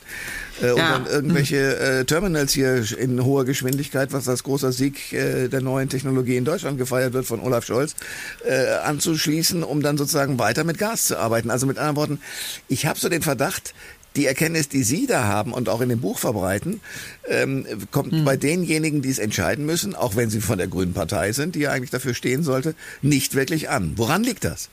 äh, und ja. dann irgendwelche äh, Terminals hier in hoher Geschwindigkeit, was als großer Sieg äh, der neuen Technologie in Deutschland gefeiert wird von Olaf Scholz, äh, anzuschließen, um dann sozusagen weiter mit Gas zu arbeiten. Also mit anderen Worten, ich habe so den Verdacht, die Erkenntnis, die Sie da haben und auch in dem Buch verbreiten, ähm, kommt mhm. bei denjenigen, die es entscheiden müssen, auch wenn sie von der Grünen Partei sind, die ja eigentlich dafür stehen sollte, nicht wirklich an. Woran liegt das?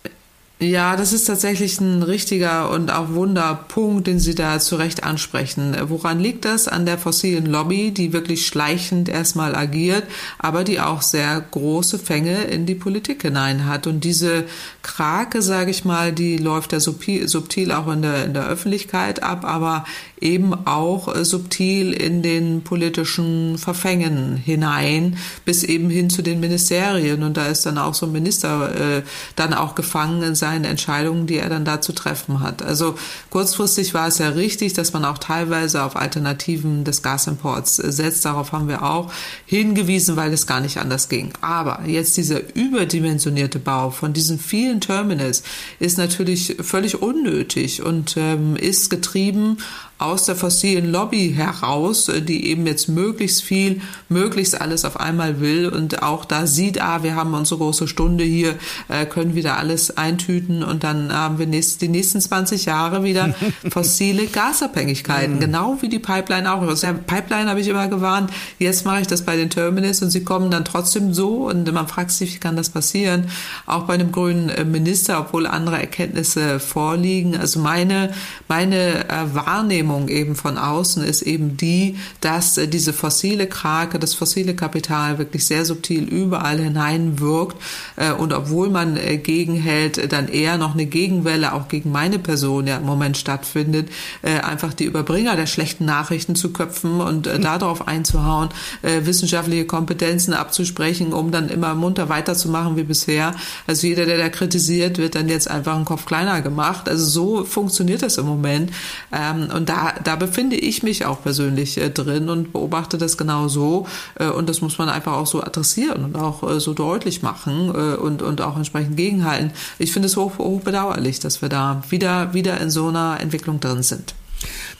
Ja, das ist tatsächlich ein richtiger und auch Wunderpunkt, den Sie da zu Recht ansprechen. Woran liegt das? An der fossilen Lobby, die wirklich schleichend erstmal agiert, aber die auch sehr große Fänge in die Politik hinein hat. Und diese Krake, sage ich mal, die läuft ja subtil auch in der, in der Öffentlichkeit ab, aber eben auch äh, subtil in den politischen Verfängen hinein, bis eben hin zu den Ministerien. Und da ist dann auch so ein Minister äh, dann auch gefangen in seinen Entscheidungen, die er dann da zu treffen hat. Also kurzfristig war es ja richtig, dass man auch teilweise auf Alternativen des Gasimports äh, setzt. Darauf haben wir auch hingewiesen, weil es gar nicht anders ging. Aber jetzt dieser überdimensionierte Bau von diesen vielen Terminals ist natürlich völlig unnötig und ähm, ist getrieben aus der fossilen Lobby heraus, äh, die eben jetzt möglichst viel, möglichst alles auf einmal will und auch da sieht, ah, wir haben unsere große Stunde hier, äh, können wieder alles eintüten und dann haben wir nächst, die nächsten 20 Jahre wieder fossile Gasabhängigkeiten, mhm. genau wie die Pipeline auch. Aus der Pipeline habe ich immer gewarnt, jetzt mache ich das bei den Terminals und sie kommen dann trotzdem so und man fragt sich, wie kann das passieren? Auch bei einem grünen äh, Minister, obwohl andere Erkenntnisse vorliegen. Also meine, meine Wahrnehmung Wahrnehmung eben von außen ist eben die, dass äh, diese fossile Krake, das fossile Kapital wirklich sehr subtil überall hineinwirkt äh, und obwohl man äh, gegenhält, dann eher noch eine Gegenwelle auch gegen meine Person ja im Moment stattfindet, einfach die Überbringer der schlechten Nachrichten zu köpfen und darauf einzuhauen, wissenschaftliche Kompetenzen abzusprechen, um dann immer munter weiterzumachen wie bisher. Also jeder, der da kritisiert, wird dann jetzt einfach einen Kopf kleiner gemacht. Also so funktioniert das im Moment. Ähm, und da da, befinde ich mich auch persönlich äh, drin und beobachte das genau so. Äh, und das muss man einfach auch so adressieren und auch äh, so deutlich machen äh, und, und auch entsprechend gegenhalten. Ich finde es hoch, hoch bedauerlich, dass wir da wieder, wieder in so einer Entwicklung drin sind.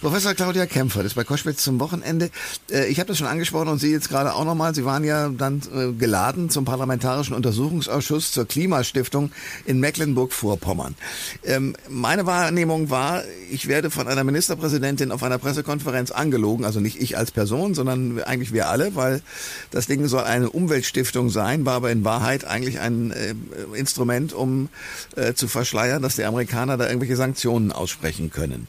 Professor Claudia Kämpfer, ist bei Koschwitz zum Wochenende. Äh, ich habe das schon angesprochen und Sie jetzt gerade auch nochmal. Sie waren ja dann äh, geladen zum Parlamentarischen Untersuchungsausschuss zur Klimastiftung in Mecklenburg-Vorpommern. Ähm, meine Wahrnehmung war, ich werde von einer Ministerpräsidentin auf einer Pressekonferenz angelogen, also nicht ich als Person, sondern eigentlich wir alle, weil das Ding soll eine Umweltstiftung sein, war aber in Wahrheit eigentlich ein äh, Instrument, um zu verschleiern, dass die Amerikaner da irgendwelche Sanktionen aussprechen können.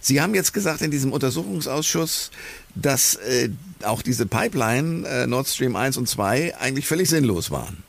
Sie haben jetzt gesagt in diesem Untersuchungsausschuss, dass äh, auch diese Pipeline äh, Nord Stream 1 und 2 eigentlich völlig sinnlos waren.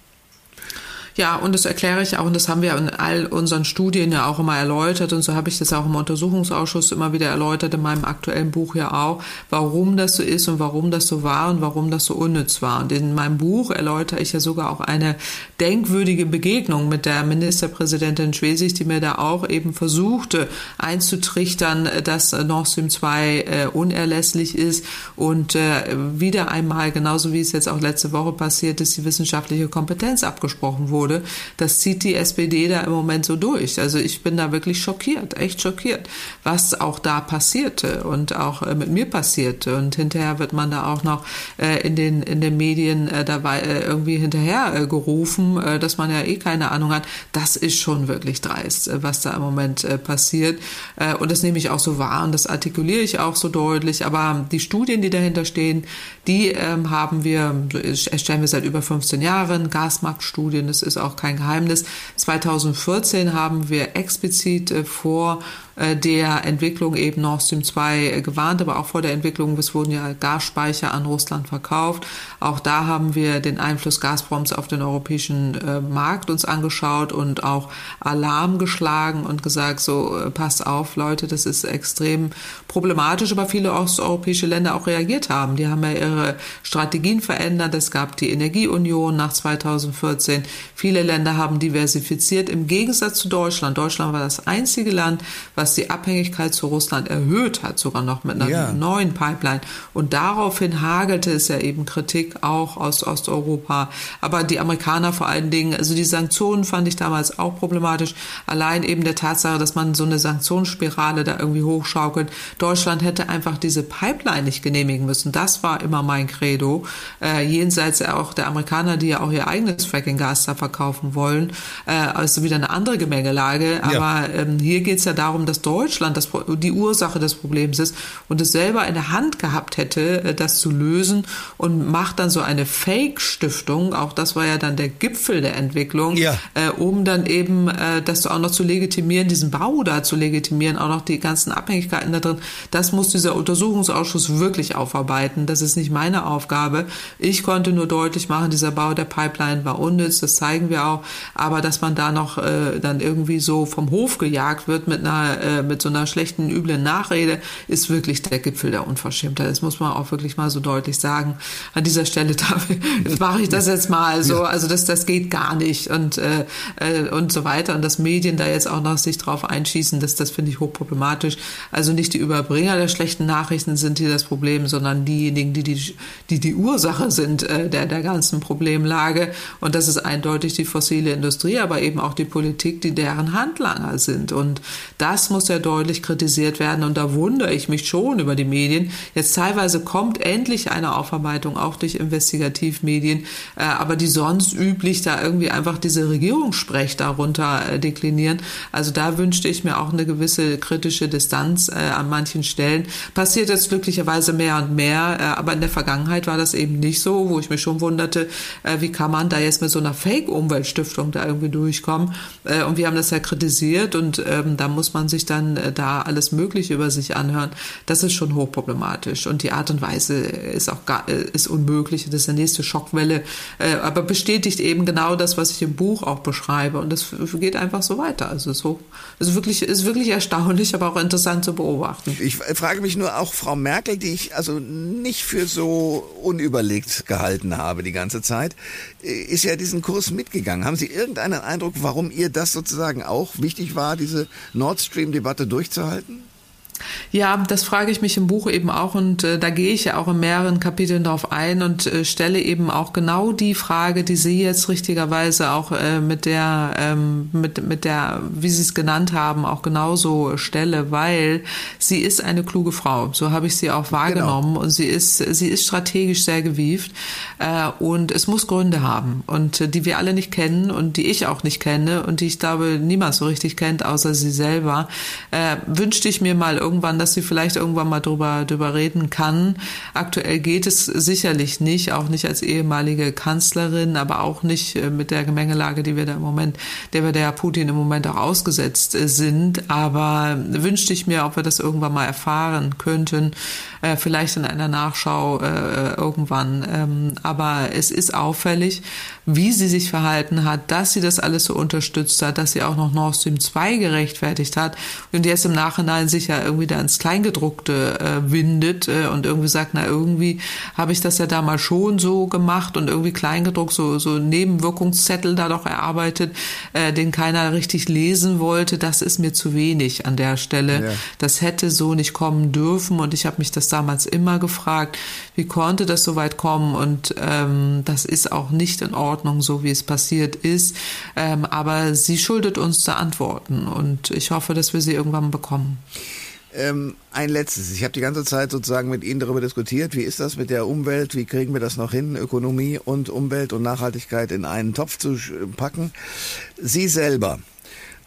Ja, und das erkläre ich auch, und das haben wir in all unseren Studien ja auch immer erläutert, und so habe ich das auch im Untersuchungsausschuss immer wieder erläutert, in meinem aktuellen Buch ja auch, warum das so ist und warum das so war und warum das so unnütz war. Und in meinem Buch erläutere ich ja sogar auch eine denkwürdige Begegnung mit der Ministerpräsidentin Schwesig, die mir da auch eben versuchte einzutrichtern, dass Nord Stream 2 äh, unerlässlich ist und äh, wieder einmal, genauso wie es jetzt auch letzte Woche passiert ist, die wissenschaftliche Kompetenz abgesprochen wurde wurde, das zieht die SPD da im Moment so durch. Also ich bin da wirklich schockiert, echt schockiert, was auch da passierte und auch äh, mit mir passierte. Und hinterher wird man da auch noch äh, in den in den Medien äh, dabei irgendwie hinterher gerufen, dass man ja eh keine Ahnung hat. Das ist schon wirklich dreist, was da im Moment passiert. und das nehme ich auch so wahr und das artikuliere ich auch so deutlich. Aber die Studien, die dahinter stehen, die ähm, haben wir, erstellen wir seit über 15 Jahren, Gasmarktstudien, das ist auch kein Geheimnis. 2014 haben wir explizit äh, vor äh, der Entwicklung eben Nord Stream 2 äh, gewarnt, aber auch vor der Entwicklung, es wurden ja Gasspeicher an Russland verkauft. Auch da haben wir den Einfluss Gazproms auf den europäischen Markt uns angeschaut und auch Alarm geschlagen und gesagt, so passt auf, Leute, das ist extrem problematisch, aber viele osteuropäische Länder auch reagiert haben. Die haben ja ihre Strategien verändert. Es gab die Energieunion nach 2014. Viele Länder haben diversifiziert im Gegensatz zu Deutschland. Deutschland war das einzige Land, was die Abhängigkeit zu Russland erhöht hat, sogar noch mit einer ja. neuen Pipeline. Und daraufhin hagelte es ja eben Kritik auch aus Osteuropa. Aber die Amerikaner vor allen Dingen, also die Sanktionen fand ich damals auch problematisch. Allein eben der Tatsache, dass man so eine Sanktionsspirale da irgendwie hochschaukelt. Deutschland hätte einfach diese Pipeline nicht genehmigen müssen. Das war immer mein Credo. Äh, jenseits auch der Amerikaner, die ja auch ihr eigenes Fracking-Gas da verkaufen wollen. Äh, also wieder eine andere Gemengelage. Aber ja. ähm, hier geht es ja darum, dass dass Deutschland das, die Ursache des Problems ist und es selber in der Hand gehabt hätte, äh, das zu lösen und macht dann so eine Fake-Stiftung, auch das war ja dann der Gipfel der Entwicklung, ja. äh, um dann eben äh, das auch noch zu legitimieren, diesen Bau da zu legitimieren, auch noch die ganzen Abhängigkeiten da drin. Das muss dieser Untersuchungsausschuss wirklich aufarbeiten. Das ist nicht meine Aufgabe. Ich konnte nur deutlich machen, dieser Bau der Pipeline war unnütz, das zeigen wir auch. Aber dass man da noch äh, dann irgendwie so vom Hof gejagt wird mit einer äh, mit so einer schlechten, üblen Nachrede, ist wirklich der Gipfel der Unverschämtheit. Das muss man auch wirklich mal so deutlich sagen. An dieser Stelle mache ich das jetzt mal so. Also das, das geht gar nicht und, äh, äh, und so weiter. Und dass Medien da jetzt auch noch sich drauf einschießen, das, das finde ich hochproblematisch. Also nicht die Überbringer der schlechten Nachrichten sind hier das Problem, sondern diejenigen, die die, die, die Ursache sind äh, der, der ganzen Problemlage. Und das ist eindeutig die fossile Industrie, aber eben auch die Politik, die deren Handlanger sind. Und das muss ja deutlich kritisiert werden und da wundere ich mich schon über die Medien. Jetzt teilweise kommt endlich eine Aufarbeitung auch durch Investigativmedien, äh, aber die sonst üblich da irgendwie einfach diese Regierungssprech darunter äh, deklinieren. Also da wünschte ich mir auch eine gewisse kritische Distanz äh, an manchen Stellen. Passiert jetzt glücklicherweise mehr und mehr, aber in der Vergangenheit war das eben nicht so, wo ich mich schon wunderte, wie kann man da jetzt mit so einer Fake-Umweltstiftung da irgendwie durchkommen. Äh, und wir haben das ja kritisiert und ähm, da muss man sich dann äh, da alles Mögliche über sich anhören, das ist schon hochproblematisch. Und die Art und Weise ist auch gar, äh, ist unmöglich. Das ist die nächste Schockwelle. Äh, aber bestätigt eben genau das, was ich im Buch auch beschreibe. Und das geht einfach so weiter. Also es ist wirklich, ist wirklich erstaunlich, aber auch interessant zu beobachten. Ich frage mich nur auch Frau Merkel, die ich also nicht für so unüberlegt gehalten habe die ganze Zeit, ist ja diesen Kurs mitgegangen. Haben Sie irgendeinen Eindruck, warum ihr das sozusagen auch wichtig war, diese Nord Stream Debatte durchzuhalten? Ja, das frage ich mich im Buch eben auch und äh, da gehe ich ja auch in mehreren Kapiteln darauf ein und äh, stelle eben auch genau die Frage, die Sie jetzt richtigerweise auch äh, mit der, ähm, mit, mit der, wie Sie es genannt haben, auch genauso stelle, weil sie ist eine kluge Frau. So habe ich sie auch wahrgenommen genau. und sie ist, sie ist strategisch sehr gewieft äh, und es muss Gründe haben und äh, die wir alle nicht kennen und die ich auch nicht kenne und die ich glaube niemand so richtig kennt, außer sie selber. Äh, wünschte ich mir mal irgendwann, dass sie vielleicht irgendwann mal drüber, drüber reden kann. Aktuell geht es sicherlich nicht, auch nicht als ehemalige Kanzlerin, aber auch nicht äh, mit der Gemengelage, die wir da im Moment, der wir der Putin im Moment auch ausgesetzt äh, sind. Aber wünschte ich mir, ob wir das irgendwann mal erfahren könnten, äh, vielleicht in einer Nachschau irgendwann. Ähm, aber es ist auffällig, wie sie sich verhalten hat, dass sie das alles so unterstützt hat, dass sie auch noch Nord Stream 2 gerechtfertigt hat und jetzt im Nachhinein sich ja irgendwie da ins Kleingedruckte äh, windet äh, und irgendwie sagt, na irgendwie habe ich das ja damals schon so gemacht und irgendwie Kleingedruckt, so, so Nebenwirkungszettel da doch erarbeitet, äh, den keiner richtig lesen wollte, das ist mir zu wenig an der Stelle. Ja. Das hätte so nicht kommen dürfen und ich habe mich das damals immer gefragt, wie konnte das so weit kommen und ähm, das ist auch nicht in Ordnung so wie es passiert ist. Ähm, aber sie schuldet uns da Antworten und ich hoffe, dass wir sie irgendwann bekommen. Ähm, ein letztes. Ich habe die ganze Zeit sozusagen mit Ihnen darüber diskutiert, wie ist das mit der Umwelt, wie kriegen wir das noch hin, Ökonomie und Umwelt und Nachhaltigkeit in einen Topf zu packen. Sie selber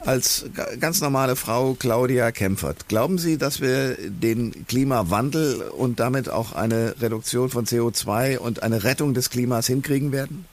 als ganz normale Frau Claudia Kempfert, glauben Sie, dass wir den Klimawandel und damit auch eine Reduktion von CO2 und eine Rettung des Klimas hinkriegen werden?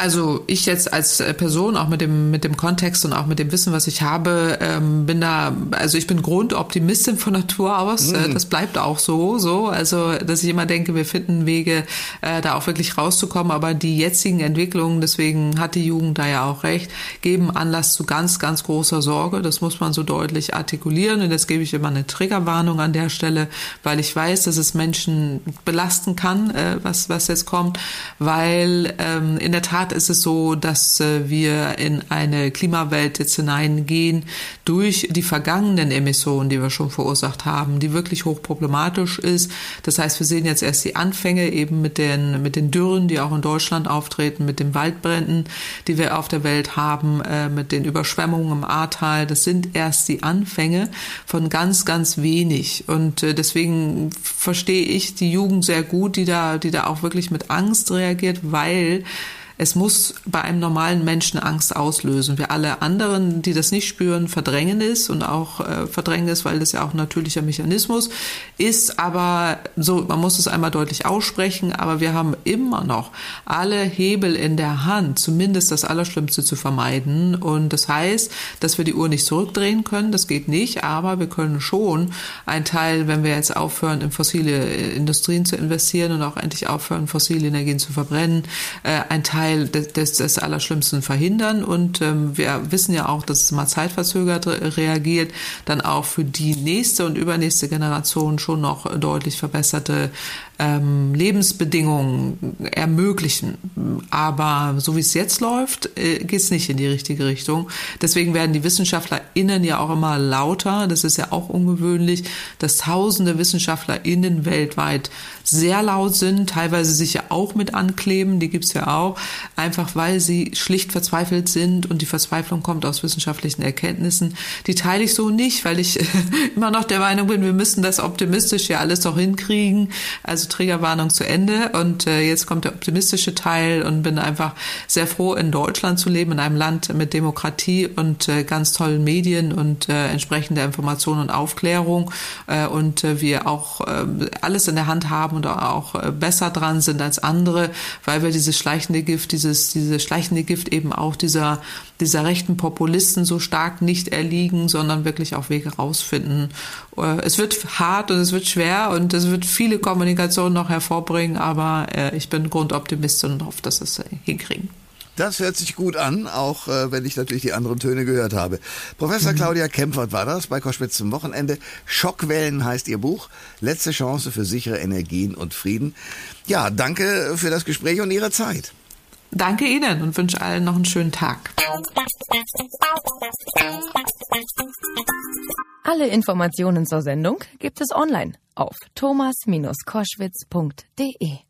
Also ich jetzt als äh, Person, auch mit dem, mit dem Kontext und auch mit dem Wissen, was ich habe, ähm, bin da, also ich bin Grundoptimistin von Natur aus. Mhm. das bleibt auch so, so. Also, dass ich immer denke, wir finden Wege, äh, da auch wirklich rauszukommen. Aber die jetzigen Entwicklungen, deswegen hat die Jugend da ja auch recht, geben Anlass zu ganz, ganz großer Sorge. Das muss man so deutlich artikulieren. Und jetzt gebe ich immer eine Triggerwarnung an der Stelle, weil ich weiß, dass es Menschen belasten kann, äh, was, was jetzt kommt, weil ähm, in der Tat Tat ist es so, dass äh, wir in eine Klimawelt jetzt hineingehen durch die vergangenen Emissionen, die wir schon verursacht haben, die wirklich hochproblematisch ist. Das heißt, wir sehen jetzt erst die Anfänge eben mit den, mit den Dürren, die auch in Deutschland auftreten, mit den Waldbränden, die wir auf der Welt haben, äh, mit den Überschwemmungen im Ahrtal. Das sind erst die Anfänge von ganz, ganz wenig. Und äh, deswegen verstehe ich die Jugend sehr gut, die da, die da auch wirklich mit Angst reagiert, weil es muss bei einem normalen Menschen Angst auslösen. Wir alle anderen, die das nicht spüren, verdrängen es und auch äh, verdrängen es, weil das ja auch ein natürlicher Mechanismus ist. Aber so, man muss es einmal deutlich aussprechen, aber wir haben immer noch alle Hebel in der Hand, zumindest das Allerschlimmste zu vermeiden. Und das heißt, dass wir die Uhr nicht zurückdrehen können, das geht nicht, aber wir können schon einen Teil, wenn wir jetzt aufhören, in fossile Industrien zu investieren und auch endlich aufhören, fossile Energien zu verbrennen, äh, ein Teil Teil des, des Allerschlimmsten verhindern. Und ähm, wir wissen ja auch, dass es mal zeitverzögert reagiert, dann auch für die nächste und übernächste Generation schon noch deutlich verbesserte ähm, Lebensbedingungen ermöglichen. Aber so wie es jetzt läuft, äh, geht es nicht in die richtige Richtung. Deswegen werden die WissenschaftlerInnen ja auch immer lauter. Das ist ja auch ungewöhnlich, dass tausende WissenschaftlerInnen weltweit sehr laut sind, teilweise sich ja auch mit ankleben, die gibt's ja auch, einfach weil sie schlicht verzweifelt sind und die Verzweiflung kommt aus wissenschaftlichen Erkenntnissen. Die teile ich so nicht, weil ich immer noch der Meinung bin, wir müssen das optimistisch ja alles doch hinkriegen. Also Triggerwarnung zu Ende. Und äh, jetzt kommt der optimistische Teil und bin einfach sehr froh, in Deutschland zu leben, in einem Land mit Demokratie und äh, ganz tollen Medien und äh, entsprechender Information und Aufklärung. Äh, und äh, wir auch äh, alles in der Hand haben und auch äh, besser dran sind als andere, weil wir dieses schleichende Gift, dieses, dieses schleichende Gift eben auch dieser, dieser rechten Populisten so stark nicht erliegen, sondern wirklich auch Wege rausfinden. Äh, es wird hart und es wird schwer und es wird viele Kommunikation noch hervorbringen, aber äh, ich bin Grundoptimist und hoffe, dass wir es hinkriegen. Das hört sich gut an, auch äh, wenn ich natürlich die anderen Töne gehört habe. Professor mhm. Claudia Kempfert war das bei Koschwitz zum Wochenende. Schockwellen heißt ihr Buch. Letzte Chance für sichere Energien und Frieden. Ja, danke für das Gespräch und Ihre Zeit. Danke Ihnen und wünsche allen noch einen schönen Tag. Alle Informationen zur Sendung gibt es online auf thomas-koschwitz.de.